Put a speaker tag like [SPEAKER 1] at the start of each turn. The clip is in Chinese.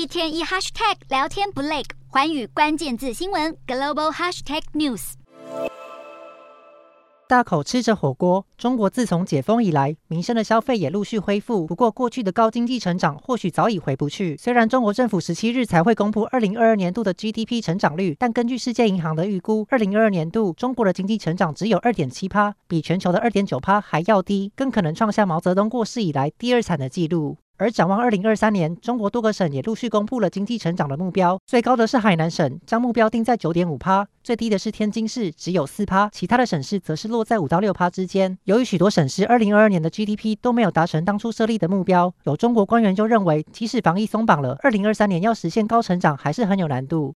[SPEAKER 1] 一天一 hashtag 聊天不累，环宇关键字新闻 global hashtag news。
[SPEAKER 2] 大口吃着火锅，中国自从解封以来，民生的消费也陆续恢复。不过，过去的高经济成长或许早已回不去。虽然中国政府十七日才会公布二零二二年度的 GDP 成长率，但根据世界银行的预估，二零二二年度中国的经济成长只有二点七趴，比全球的二点九趴还要低，更可能创下毛泽东过世以来第二惨的纪录。而展望二零二三年，中国多个省也陆续公布了经济成长的目标。最高的是海南省，将目标定在九点五趴；最低的是天津市，只有四趴。其他的省市则是落在五到六趴之间。由于许多省市二零二二年的 GDP 都没有达成当初设立的目标，有中国官员就认为，即使防疫松绑了，二零二三年要实现高成长还是很有难度。